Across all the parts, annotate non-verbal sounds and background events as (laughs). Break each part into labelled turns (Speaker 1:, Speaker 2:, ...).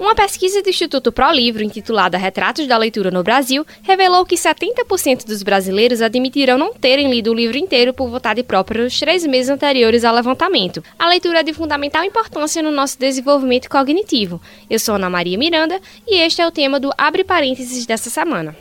Speaker 1: Uma pesquisa do Instituto Pro Livro, intitulada Retratos da Leitura no Brasil, revelou que 70% dos brasileiros admitiram não terem lido o livro inteiro por vontade própria nos três meses anteriores ao levantamento. A leitura é de fundamental importância no nosso desenvolvimento cognitivo. Eu sou Ana Maria Miranda e este é o tema do Abre Parênteses dessa semana.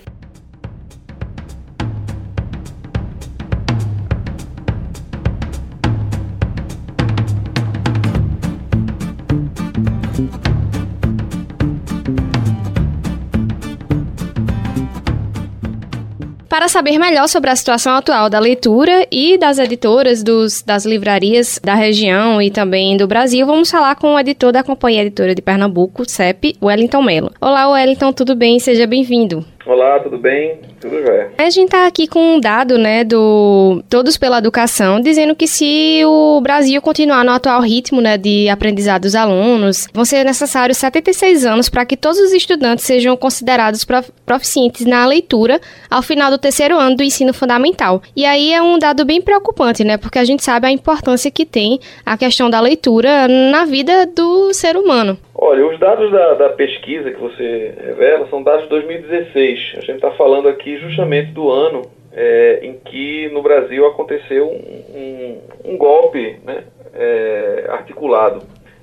Speaker 1: Para saber melhor sobre a situação atual da leitura e das editoras dos, das livrarias da região e também do Brasil, vamos falar com o editor da Companhia Editora de Pernambuco, CEP, Wellington Melo. Olá, Wellington, tudo bem? Seja bem-vindo.
Speaker 2: Olá, tudo bem? Tudo jóia.
Speaker 1: A gente está aqui com um dado, né, do Todos pela Educação, dizendo que se o Brasil continuar no atual ritmo, né, de aprendizado dos alunos, vão ser necessários 76 anos para que todos os estudantes sejam considerados proficientes na leitura ao final do terceiro ano do ensino fundamental. E aí é um dado bem preocupante, né, porque a gente sabe a importância que tem a questão da leitura na vida do ser humano.
Speaker 2: Olha, os dados da, da, pesquisa que você revela são dados de 2016. A gente está falando aqui justamente do ano é, em que no Brasil aconteceu um, um, um golpe né, é, articulado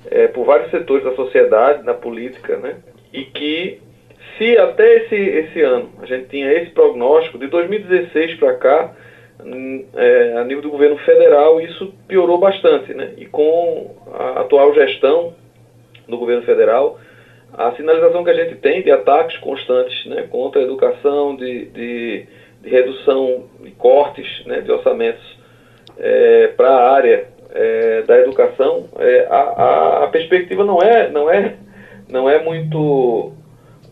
Speaker 2: é, por vários setores da sociedade, na política, né, e que se até esse, esse ano a gente tinha esse prognóstico, de 2016 para cá, hum, é, a nível do governo federal, isso piorou bastante. Né, e com a atual gestão do governo federal, a sinalização que a gente tem de ataques constantes né, contra a educação, de, de, de redução e cortes né, de orçamentos é, para a área é, da educação, é, a, a, a, perspectiva não é, não é, não é muito,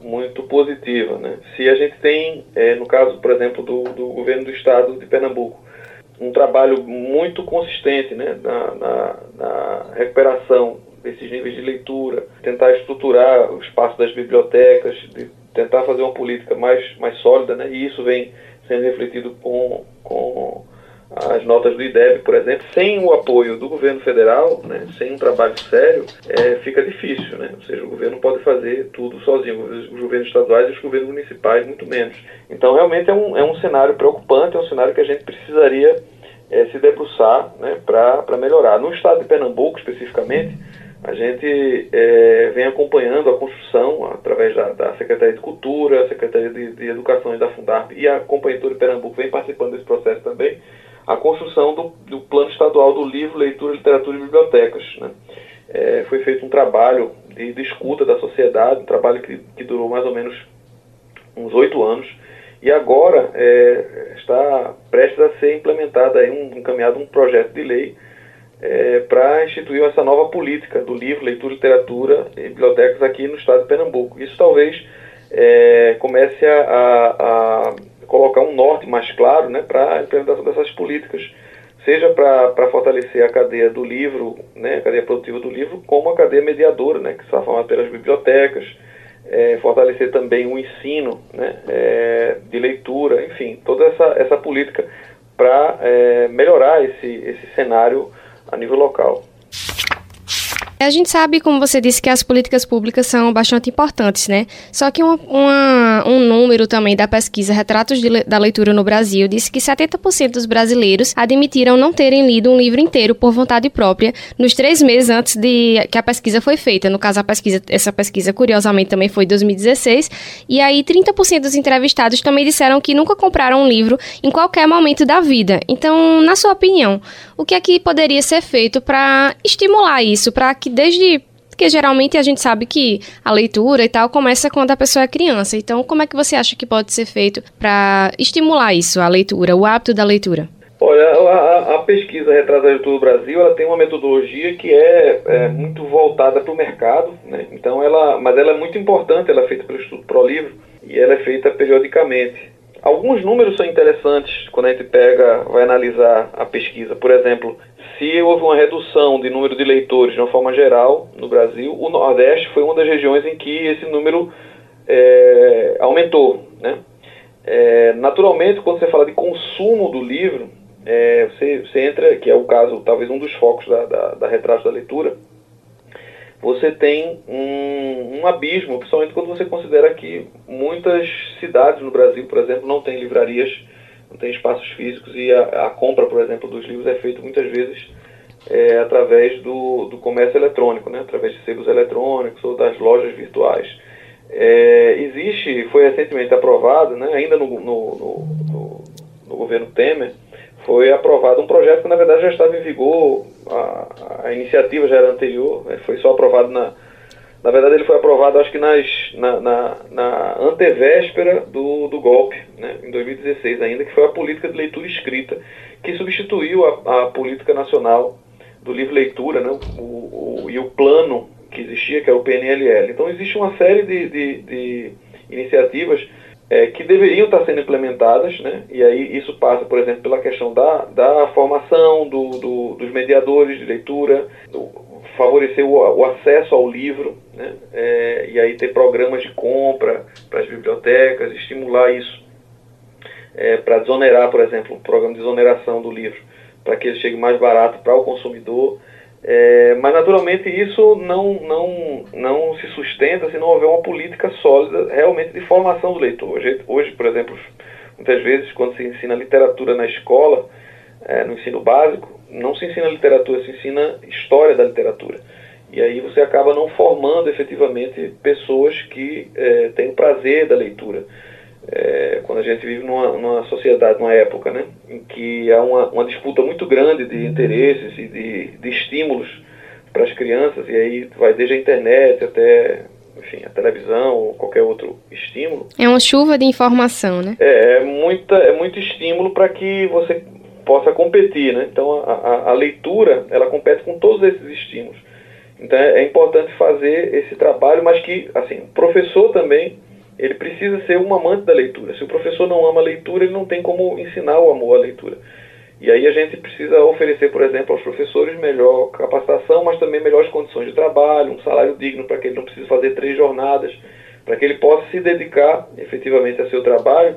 Speaker 2: muito positiva. Né? Se a gente tem, é, no caso, por exemplo, do, do governo do estado de Pernambuco, um trabalho muito consistente né, na, na, na recuperação desses níveis de leitura, tentar estruturar o espaço das bibliotecas, tentar fazer uma política mais, mais sólida, né? e isso vem sendo refletido com, com as notas do IDEB, por exemplo, sem o apoio do governo federal, né, sem um trabalho sério, é, fica difícil. Né? Ou seja, o governo pode fazer tudo sozinho, os governos estaduais e os governos municipais, muito menos. Então, realmente é um, é um cenário preocupante, é um cenário que a gente precisaria é, se debruçar né, para melhorar. No estado de Pernambuco, especificamente, a gente é, vem acompanhando a construção através da, da Secretaria de Cultura, Secretaria de, de, Educação e da Fundarp e a Companhia de Pernambuco vem participando desse processo também, a construção do, do Plano Estadual do Livro, Leitura, Literatura e Bibliotecas. Né? É, foi feito um trabalho de, de, escuta da sociedade, um trabalho que, que durou mais ou menos uns oito anos, e agora é, está prestes a ser implementado aí um, encaminhado um projeto de lei é, para instituir essa nova política do livro, leitura, literatura e bibliotecas aqui no estado de Pernambuco. Isso talvez é, comece a, a, colocar um norte mais claro né, para a implementação dessas políticas, seja para fortalecer a cadeia do livro, né, a cadeia produtiva do livro, como a cadeia mediadora, né, que está formada pelas bibliotecas, é, fortalecer também o ensino né, é, de leitura, enfim, toda essa, essa política para é, melhorar esse, esse cenário a nível local.
Speaker 1: A gente sabe, como você disse, que as políticas públicas são bastante importantes, né? Só que uma, uma, um número também da pesquisa Retratos de, da Leitura no Brasil disse que 70% dos brasileiros admitiram não terem lido um livro inteiro por vontade própria nos três meses antes de que a pesquisa foi feita. No caso, a pesquisa, essa pesquisa, curiosamente, também foi em 2016. E aí, 30% dos entrevistados também disseram que nunca compraram um livro em qualquer momento da vida. Então, na sua opinião, o que é que poderia ser feito para estimular isso, para que desde porque geralmente a gente sabe que a leitura e tal começa quando a pessoa é criança. Então, como é que você acha que pode ser feito para estimular isso, a leitura, o hábito da leitura?
Speaker 2: Olha, a, a pesquisa Retratada de Todo o Brasil, ela tem uma metodologia que é, é muito voltada para o mercado, né? Então, ela, mas ela é muito importante, ela é feita pelo Instituto Pro Livro e ela é feita periodicamente. Alguns números são interessantes quando a gente pega, vai analisar a pesquisa. Por exemplo, se houve uma redução de número de leitores de uma forma geral no Brasil, o Nordeste foi uma das regiões em que esse número é, aumentou. Né? É, naturalmente, quando você fala de consumo do livro, é, você, você, entra, que é o caso, talvez um dos focos da, da, da retrato da leitura, você tem um, um, abismo, principalmente quando você considera que muitas cidades no Brasil, por exemplo, não têm livrarias, não têm espaços físicos e a, a compra, por exemplo, dos livros é feita muitas vezes é, através do, do comércio eletrônico, né? através de sebos eletrônicos ou das lojas virtuais. É, existe, foi recentemente aprovado, né, ainda no, no, no, no, governo Temer, foi aprovado um projeto que na verdade já estava em vigor, a, a iniciativa já era anterior, né, foi só aprovado na. Na verdade, ele foi aprovado, acho que nas, na, na, na antevéspera do, do golpe, né, em 2016 ainda, que foi a política de leitura escrita, que substituiu a, a política nacional do livro leitura né, o, o, e o plano que existia, que era o PNLL. Então existe uma série de, de, de iniciativas é, que deveriam estar sendo implementadas, né? e aí isso passa, por exemplo, pela questão da, da formação do, do, dos mediadores de leitura, do, favorecer o, o, acesso ao livro, né? É, e aí ter programas de compra para as bibliotecas, estimular isso, é, para desonerar, por exemplo, um programa de desoneração do livro, para que ele chegue mais barato para o consumidor. É, mas naturalmente isso não, não, não se sustenta se não houver uma política sólida realmente de formação do leitor. Hoje, hoje por exemplo, muitas vezes quando se ensina literatura na escola, é, no ensino básico, não se ensina literatura, se ensina história da literatura. E aí você acaba não formando efetivamente pessoas que é, têm prazer da leitura é, quando a gente vive numa, numa, sociedade, numa época, né, em que há uma, uma disputa muito grande de interesses e de, de estímulos para as crianças, e aí vai desde a internet até enfim, a televisão ou qualquer outro estímulo.
Speaker 1: É uma chuva de informação, né?
Speaker 2: É, é, muita, é muito estímulo para que você possa competir, né? Então a, a, a, leitura, ela compete com todos esses estímulos. Então é, é importante fazer esse trabalho, mas que, assim, o professor também ele precisa ser um amante da leitura. Se o professor não ama a leitura, ele não tem como ensinar o amor à leitura. E aí a gente precisa oferecer, por exemplo, aos professores melhor capacitação, mas também melhores condições de trabalho, um salário digno para que ele não precise fazer três jornadas, para que ele possa se dedicar efetivamente a seu trabalho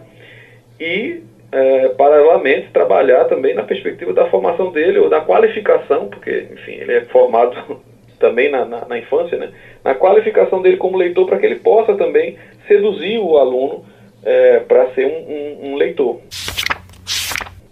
Speaker 2: e, é, paralelamente, trabalhar também na perspectiva da formação dele ou da qualificação, porque, enfim, ele é formado também na, na, na infância, né? na qualificação dele como leitor, para que ele possa também seduzir o aluno é, para ser um, um, um leitor.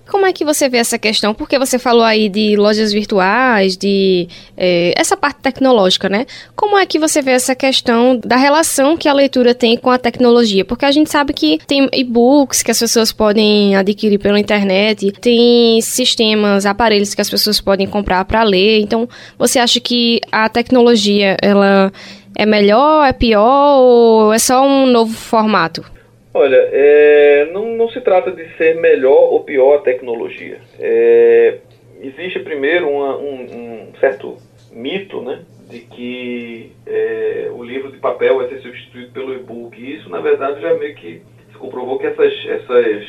Speaker 1: Como é que você vê essa questão? Porque você falou aí de lojas virtuais, de é, essa parte tecnológica, né? Como é que você vê essa questão da relação que a leitura tem com a tecnologia? Porque a gente sabe que tem e-books que as pessoas podem adquirir pela internet, tem sistemas, aparelhos que as pessoas podem comprar para ler. Então, você acha que a tecnologia ela é melhor, é pior ou é só um novo formato?
Speaker 2: Olha, é, não, não, se trata de ser melhor ou pior a tecnologia. É, existe primeiro uma, um, um, certo mito, né, de que é, o livro de papel vai ser substituído pelo e-book. E isso, na verdade, já meio que se comprovou que essas, essas,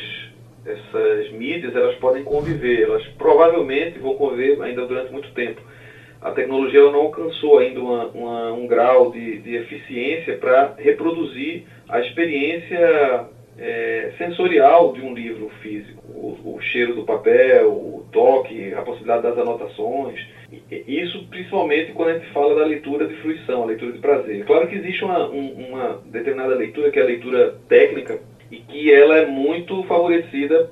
Speaker 2: essas mídias elas podem conviver. Elas provavelmente vão conviver ainda durante muito tempo a tecnologia não alcançou ainda uma, uma, um grau de, de eficiência para reproduzir a experiência é, sensorial de um livro físico. O, o, cheiro do papel, o toque, a possibilidade das anotações. Isso principalmente quando a gente fala da leitura de fruição, a leitura de prazer. Claro que existe uma, um, uma determinada leitura, que é a leitura técnica, e que ela é muito favorecida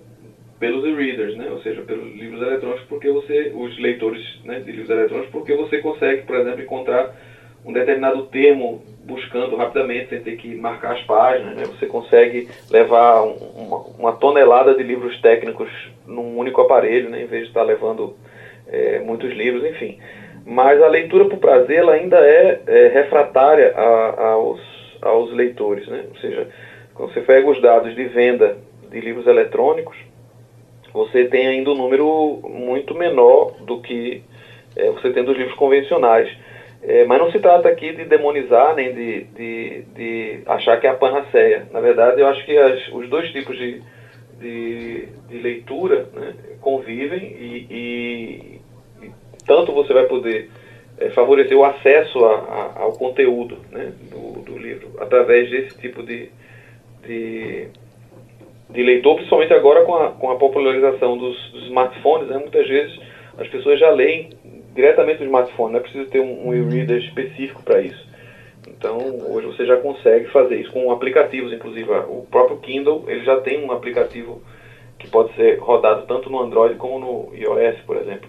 Speaker 2: pelos e-readers, né? ou seja, pelos livros eletrônicos, porque você, os leitores né, de livros eletrônicos, porque você consegue, por exemplo, encontrar um determinado termo buscando rapidamente, sem ter que marcar as páginas. Né? Você consegue levar um, uma, uma, tonelada de livros técnicos num único aparelho, né? em vez de estar levando é, muitos livros, enfim. Mas a leitura por prazer ela ainda é, é refratária a, aos, aos leitores. Né? Ou seja, quando você pega os dados de venda de livros eletrônicos, você tem ainda um número muito menor do que é, você tem dos livros convencionais. É, mas não se trata aqui de demonizar nem de, de, de, achar que é a panaceia. Na verdade, eu acho que as, os dois tipos de, de, de leitura né, convivem e, e, e, tanto você vai poder é, favorecer o acesso a, a, ao conteúdo né, do, do livro através desse tipo de, de de leitor, principalmente agora com a, com a popularização dos, dos smartphones, né? muitas vezes as pessoas já leem diretamente do smartphone, não é preciso ter um, um e-reader específico para isso. Então, hoje você já consegue fazer isso com aplicativos, inclusive o próprio Kindle, ele já tem um aplicativo que pode ser rodado tanto no Android como no iOS, por exemplo.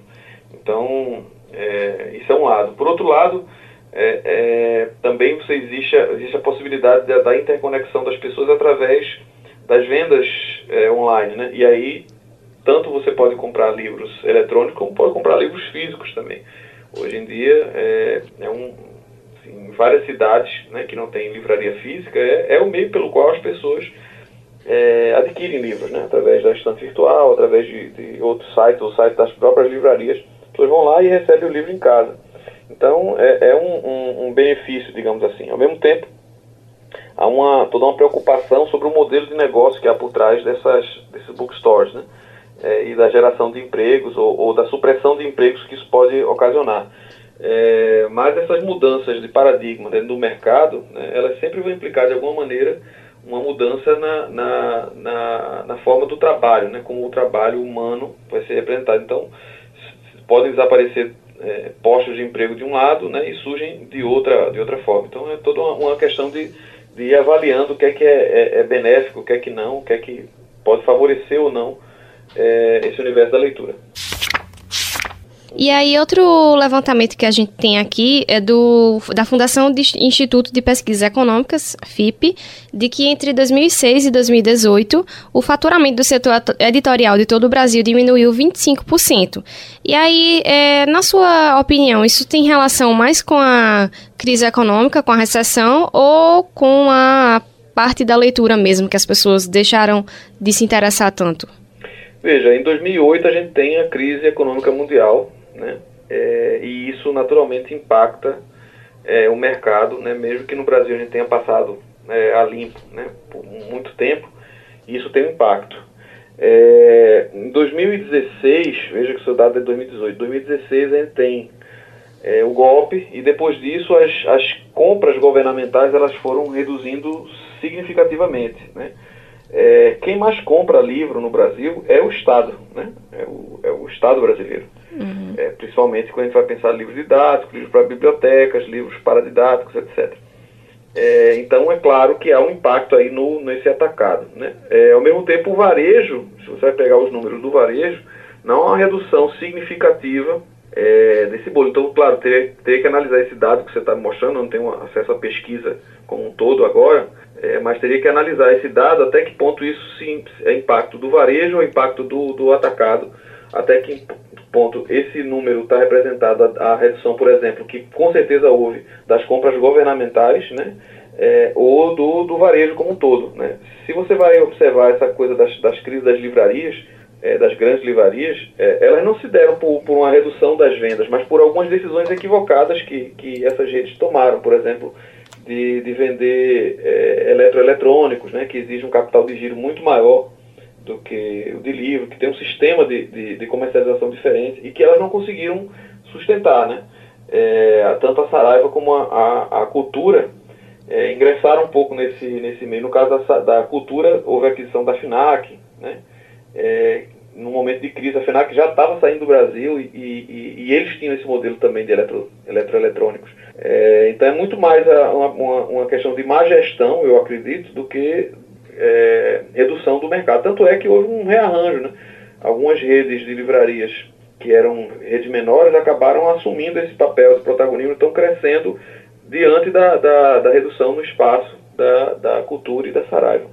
Speaker 2: Então, é, isso é um lado. Por outro lado, é, é, também você existe, existe a possibilidade da, da, interconexão das pessoas através das vendas é, online, né? E aí, tanto você pode comprar livros eletrônicos como pode comprar livros físicos também. Hoje em dia, é, é um, assim, várias cidades né, que não tem livraria física, é, é o meio pelo qual as pessoas é, adquirem livros, né? Através da estante virtual, através de, de outros sites, ou sites das próprias livrarias. As pessoas vão lá e recebem o livro em casa. Então, é, é um, um, um, benefício, digamos assim. Ao mesmo tempo, há uma, toda uma preocupação sobre o modelo de negócio que há por trás dessas, desses bookstores, né? É, e da geração de empregos ou, ou, da supressão de empregos que isso pode ocasionar. É, mas essas mudanças de paradigma dentro do mercado, né, elas sempre vão implicar de alguma maneira uma mudança na, na, na, na forma do trabalho, né, como o trabalho humano vai ser representado. Então, podem desaparecer é, postos de emprego de um lado né, e surgem de outra, de outra forma. Então é toda uma, uma questão de, de ir avaliando o que é que é, é, é, benéfico, o que é que não, o que é que pode favorecer ou não é, esse universo da leitura.
Speaker 1: E aí, outro levantamento que a gente tem aqui é do, da Fundação de Instituto de Pesquisas Econômicas, FIP, de que entre 2006 e 2018, o faturamento do setor editorial de todo o Brasil diminuiu 25%. E aí, é, na sua opinião, isso tem relação mais com a crise econômica, com a recessão, ou com a parte da leitura mesmo, que as pessoas deixaram de se interessar tanto?
Speaker 2: Veja, em 2008 a gente tem a crise econômica mundial, né? É, e isso naturalmente impacta é, o mercado, né? mesmo que no Brasil a gente tenha passado é, a limpo né? por muito tempo, isso tem um impacto. É, em 2016, veja que o seu dado é 2018, 2016 a gente tem é, o golpe e depois disso as, as compras governamentais elas foram reduzindo significativamente. Né? É, quem mais compra livro no Brasil é o Estado, né? é, o, é o Estado brasileiro. Uhum. É, principalmente quando a gente vai pensar livros didáticos, livros para bibliotecas, livros paradidáticos, etc. É, então é claro que há um impacto aí no, nesse atacado. Né? É, ao mesmo tempo, o varejo, se você vai pegar os números do varejo, não há uma redução significativa é, desse bolo. Então, claro, teria, que analisar esse dado que você está mostrando, não tenho acesso à pesquisa como um todo agora, é, mas teria que analisar esse dado até que ponto isso sim, é impacto do varejo ou impacto do, do atacado, até que ponto esse número está representado a, a, redução, por exemplo, que com certeza houve das compras governamentais, né, é, ou do, do varejo como um todo. Né. Se você vai observar essa coisa das, das crises das livrarias, é, das grandes livrarias, é, elas não se deram por, por, uma redução das vendas, mas por algumas decisões equivocadas que, que essas redes tomaram, por exemplo, de, de vender é, eletroeletrônicos, né, que exige um capital de giro muito maior do que o de livro, que tem um sistema de, de, de comercialização diferente e que elas não conseguiram sustentar, né? É, tanto a Saraiva como a, a, a cultura é, ingressaram um pouco nesse, nesse meio. No caso da, da cultura, houve a aquisição da FINAC, né? É, no momento de crise, a FINAC já estava saindo do Brasil e, e, e, eles tinham esse modelo também de eletro, eletroeletrônicos. É, então é muito mais a, uma, uma questão de má gestão, eu acredito, do que é, do mercado. Tanto é que houve um rearranjo. Né? Algumas redes de livrarias que eram redes menores acabaram assumindo esse papel de protagonismo, estão crescendo diante da, da, da redução no espaço da, da cultura e da Saraiva.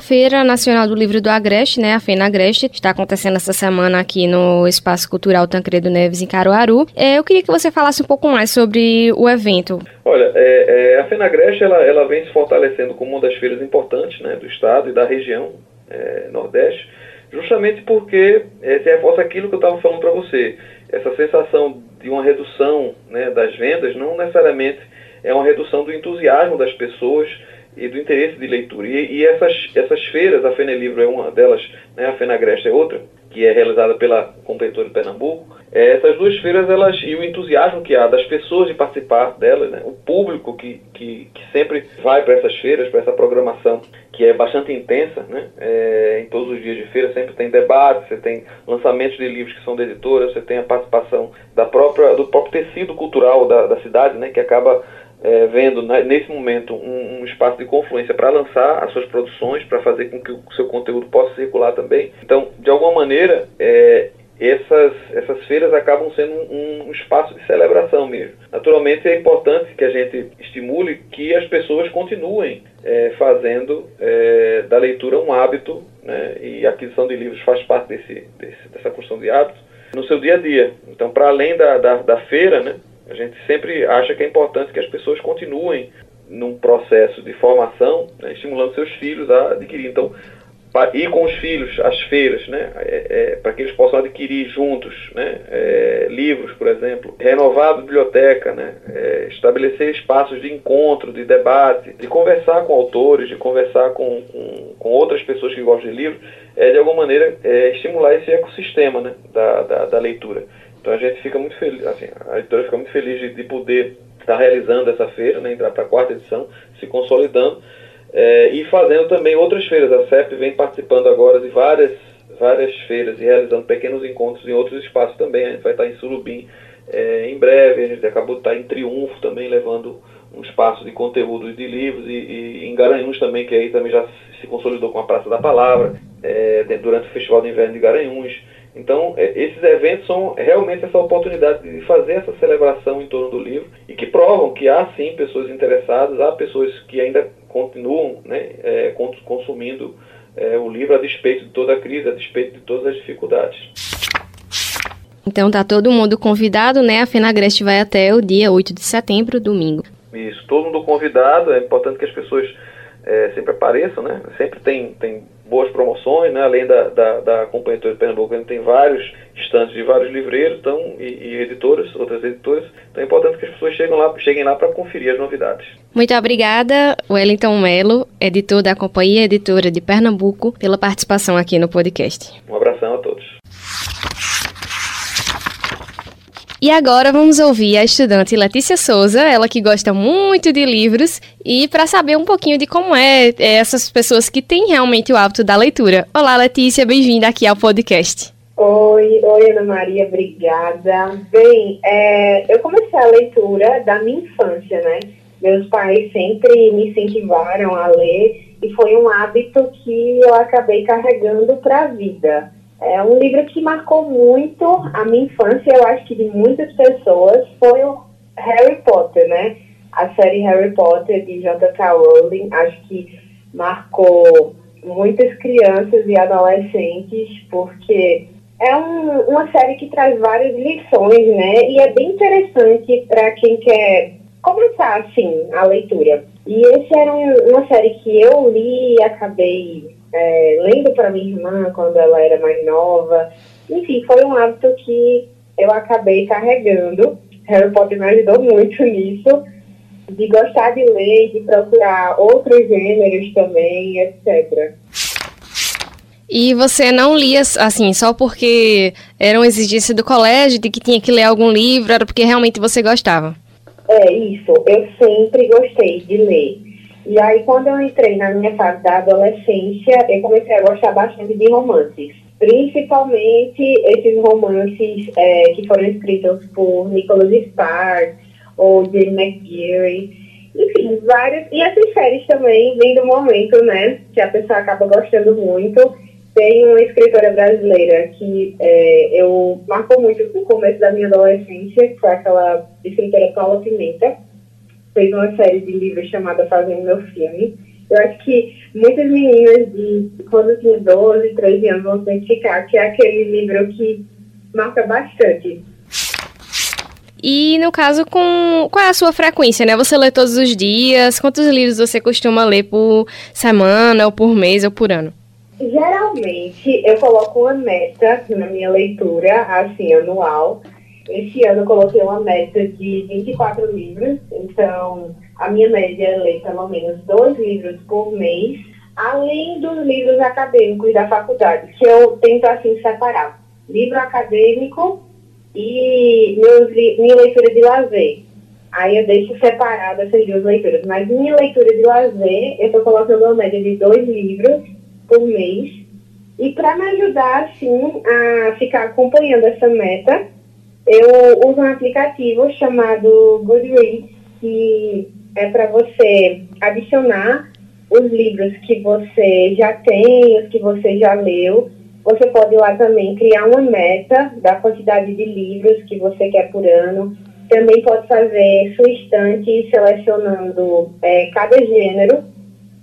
Speaker 1: Feira Nacional do Livro do Agreste, né, a Feina Agreste, está acontecendo essa semana aqui no Espaço Cultural Tancredo Neves, em Caruaru. É, eu queria que você falasse um pouco mais sobre o evento.
Speaker 2: Olha, é, é, a Feina Agreste ela, ela vem se fortalecendo como uma das feiras importantes né, do estado e da região é, Nordeste, justamente porque é, se reforça aquilo que eu estava falando para você. Essa sensação de uma redução né, das vendas não necessariamente é uma redução do entusiasmo das pessoas e do interesse de leitura. E, e essas, essas feiras, a Fenelivro é uma delas, né, a Fenagreste é outra, que é realizada pela Compentor de Pernambuco, é, essas duas feiras elas e o entusiasmo que há das pessoas de participar delas, né, o público que, que, que sempre vai para essas feiras, para essa programação que é bastante intensa, né, é, em todos os dias de feira sempre tem debate, você tem lançamentos de livros que são de editoras, você tem a participação da própria do próprio tecido cultural da, da cidade, né, que acaba é, vendo nesse momento um, um, espaço de confluência para lançar as suas produções, para fazer com que o seu conteúdo possa circular também. Então, de alguma maneira, é, essas, essas feiras acabam sendo um, um, espaço de celebração mesmo. Naturalmente, é importante que a gente estimule que as pessoas continuem é, fazendo é, da leitura um hábito, né, e a aquisição de livros faz parte desse, desse, dessa construção de hábitos, no seu dia a dia. Então, para além da, da, da feira, né, a gente sempre acha que é importante que as pessoas continuem num processo de formação, né, estimulando seus filhos a adquirir. Então, ir com os filhos às feiras, né, é, é, para que eles possam adquirir juntos né, é, livros, por exemplo, renovar a biblioteca, né, é, estabelecer espaços de encontro, de debate, de conversar com autores, de conversar com, com, com outras pessoas que gostam de livros, é de alguma maneira é, estimular esse ecossistema né, da, da, da leitura. Então a gente fica muito feliz, assim, a editora fica muito feliz de, de poder estar realizando essa feira, né, entrar para a quarta edição, se consolidando é, e fazendo também outras feiras. A CEP vem participando agora de várias, várias feiras e realizando pequenos encontros em outros espaços também. A gente vai estar em Surubim é, em breve, a gente acabou de estar em Triunfo também, levando um espaço de conteúdo de livros e, e em Garanhuns também, que aí também já se consolidou com a Praça da Palavra, é, durante o Festival de Inverno de Garanhuns. Então, é, esses eventos são realmente essa oportunidade de fazer essa celebração em torno do livro e que provam que há sim pessoas interessadas, há pessoas que ainda continuam né, é, consumindo é, o livro a despeito de toda a crise, a despeito de todas as dificuldades.
Speaker 1: Então tá todo mundo convidado, né? A Fenagreste vai até o dia 8 de setembro, domingo.
Speaker 2: Isso, todo mundo convidado, é importante que as pessoas é, sempre apareçam, né? Sempre tem, tem boas promoções, né? além da, da, da Companhia de Pernambuco, a gente tem vários estantes de vários livreiros então, e, e, editoras, outras editoras. Então é importante que as pessoas cheguem lá, cheguem lá para conferir as novidades.
Speaker 1: Muito obrigada, Wellington Melo, editor da Companhia Editora de Pernambuco, pela participação aqui no podcast.
Speaker 2: Um abração a todos.
Speaker 1: E agora vamos ouvir a estudante Letícia Souza, ela que gosta muito de livros, e para saber um pouquinho de como é, é essas pessoas que têm realmente o hábito da leitura. Olá, Letícia, bem-vinda aqui ao podcast.
Speaker 3: Oi, oi Ana Maria, obrigada. Bem, é, eu comecei a leitura da minha infância, né? Meus pais sempre me incentivaram a ler e foi um hábito que eu acabei carregando para a vida. É um livro que marcou muito a minha infância, eu acho que de muitas pessoas, foi o Harry Potter, né? A série Harry Potter de J.K. Rowling, acho que marcou muitas crianças e adolescentes, porque é um, uma série que traz várias lições, né? E é bem interessante para quem quer começar, assim, a leitura. E esse era um, uma série que eu li e acabei é, lendo para minha irmã quando ela era mais nova. Enfim, foi um hábito que eu acabei carregando. Harry Potter me ajudou muito nisso, de gostar de ler, de procurar outros gêneros também, etc.
Speaker 1: E você não lia assim só porque era uma exigência do colégio de que tinha que ler algum livro, era porque realmente você gostava?
Speaker 3: É isso, eu sempre gostei de ler. E aí, quando eu entrei na minha fase da adolescência, eu comecei a gostar bastante de romances. Principalmente esses romances é, que foram escritos por Nicholas Sparks ou Jane McGeary. Enfim, várias. E essas séries também vêm do momento, né? Que a pessoa acaba gostando muito. Tem uma escritora brasileira que é, eu marcou muito no começo da minha adolescência, que foi aquela escritora Paula Pimenta fez uma série de livros chamada Fazendo Meu Filme. Eu acho que muitas meninas de quando tinha 12, 13 anos vão se identificar que é aquele livro que marca bastante.
Speaker 1: E no caso, com qual é a sua frequência, né? Você lê todos os dias? Quantos livros você costuma ler por semana, ou por mês, ou por ano?
Speaker 3: Geralmente, eu coloco uma meta na minha leitura, assim, anual. Esse ano eu coloquei uma meta de 24 livros, então a minha média é ler pelo menos dois livros por mês. além dos livros acadêmicos da faculdade, que eu tento assim separar. Livro acadêmico e meus, minha leitura de lazer. Aí eu deixo separado essas duas leituras. Mas minha leitura de lazer, eu estou colocando uma média de dois livros por mês. E para me ajudar, assim, a ficar acompanhando essa meta, eu uso um aplicativo chamado Goodreads, que é para você adicionar os livros que você já tem, os que você já leu. Você pode lá também criar uma meta da quantidade de livros que você quer por ano. Também pode fazer sua estante selecionando é, cada gênero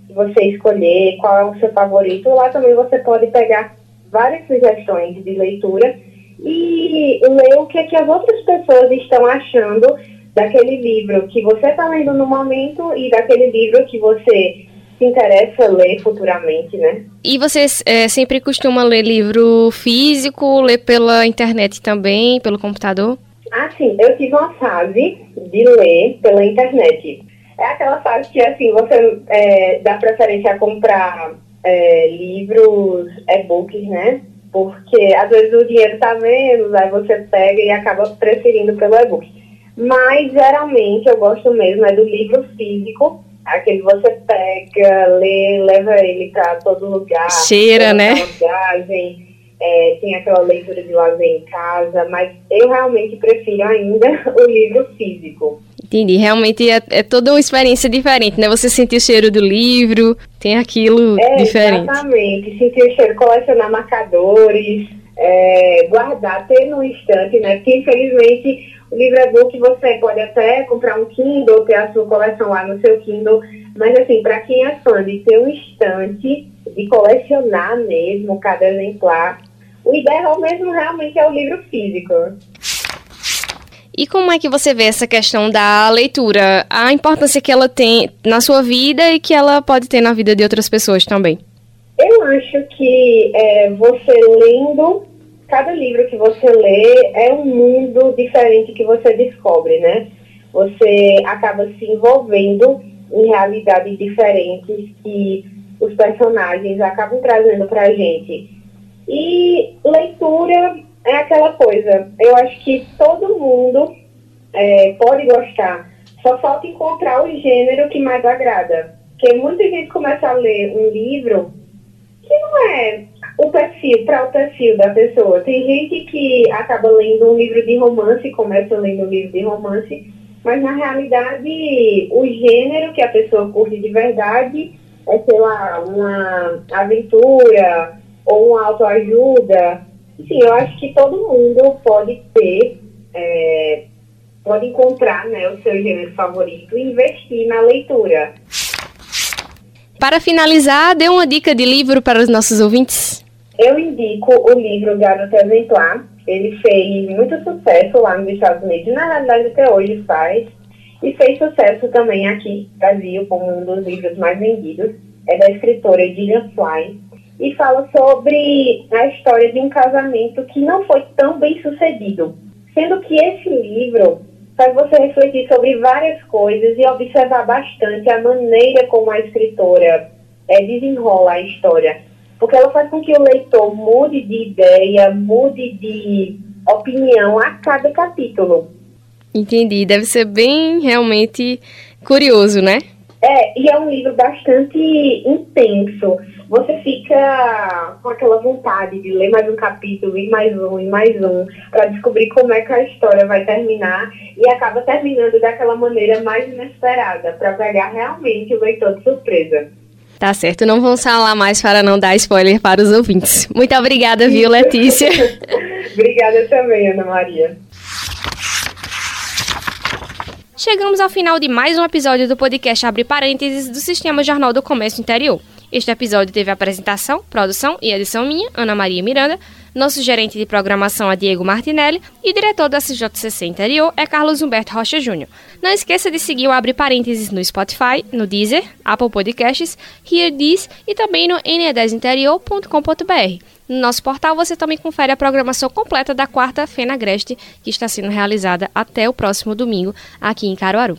Speaker 3: que você escolher, qual é o seu favorito. Lá também você pode pegar várias sugestões de leitura e ler o que, é que as outras pessoas estão achando daquele livro que você está lendo no momento e daquele livro que você se interessa ler futuramente, né?
Speaker 1: E você é, sempre costuma ler livro físico, ler pela internet também, pelo computador?
Speaker 3: Ah, sim. Eu tive uma fase de ler pela internet. É aquela fase que, assim, você é, dá preferência a comprar é, livros, e-books, né? Porque, às vezes, o dinheiro tá menos, aí você pega e acaba preferindo pelo e-book. Mas, geralmente, eu gosto mesmo é do livro físico, Aquele você pega, lê, leva ele para todo lugar.
Speaker 1: Cheira, né?
Speaker 3: Viagem, é, tem aquela leitura de lazer em casa, mas eu realmente prefiro ainda (laughs) o livro físico.
Speaker 1: Entendi. Realmente é, é toda uma experiência diferente, né? Você sentir o cheiro do livro, tem aquilo é, diferente.
Speaker 3: Exatamente. Sentir o cheiro, colecionar marcadores, é, guardar, ter no instante, né? Porque infelizmente o livro é book você pode até comprar um Kindle, ter a sua coleção lá no seu Kindle, mas assim, para quem é fã de ter um estante, de colecionar mesmo cada exemplar, o ideal mesmo realmente é o livro físico.
Speaker 1: E como é que você vê essa questão da leitura? A importância que ela tem na sua vida e que ela pode ter na vida de outras pessoas também?
Speaker 3: Eu acho que é, você lendo cada livro que você lê é um mundo diferente que você descobre, né? Você acaba se envolvendo em realidades diferentes que os personagens acabam trazendo pra gente. E leitura é aquela coisa, eu acho que todo mundo é, pode gostar, só falta encontrar o gênero que mais agrada. Porque muita gente começa a ler um livro que não é o perfil, para o perfil da pessoa. Tem gente que acaba lendo um livro de romance, começa lendo um livro de romance, mas na realidade o gênero que a pessoa curte de verdade é, sei lá, uma aventura ou uma autoajuda. Sim, eu acho que todo mundo pode ter, é, pode encontrar né, o seu gênero favorito e investir na leitura.
Speaker 1: Para finalizar, dê uma dica de livro para os nossos ouvintes.
Speaker 3: Eu indico o livro Garota Exemplar. Ele fez muito sucesso lá nos Estados Unidos, na realidade até hoje faz, e fez sucesso também aqui no Brasil como um dos livros mais vendidos. É da escritora Gillian Fly e fala sobre a história de um casamento que não foi tão bem sucedido. Sendo que esse livro faz você refletir sobre várias coisas e observar bastante a maneira como a escritora é, desenrola a história porque ela faz com que o leitor mude de ideia, mude de opinião a cada capítulo.
Speaker 1: Entendi. Deve ser bem realmente curioso, né?
Speaker 3: É, e é um livro bastante intenso. Você fica com aquela vontade de ler mais um capítulo, e mais um, e mais um, para descobrir como é que a história vai terminar e acaba terminando daquela maneira mais inesperada, para pegar realmente o leitor de surpresa.
Speaker 1: Tá certo, não vamos falar mais para não dar spoiler para os ouvintes. Muito obrigada, viu, Letícia? (laughs)
Speaker 3: obrigada também, Ana Maria.
Speaker 1: Chegamos ao final de mais um episódio do podcast Abre Parênteses do Sistema Jornal do Comércio Interior. Este episódio teve apresentação, produção e edição minha, Ana Maria Miranda. Nosso gerente de programação é Diego Martinelli e diretor da CJCC Interior é Carlos Humberto Rocha Júnior. Não esqueça de seguir o Abre Parênteses no Spotify, no Deezer, Apple Podcasts, Hear This e também no ne10interior.com.br. No nosso portal você também confere a programação completa da quarta Fena Agreste, que está sendo realizada até o próximo domingo aqui em Caruaru.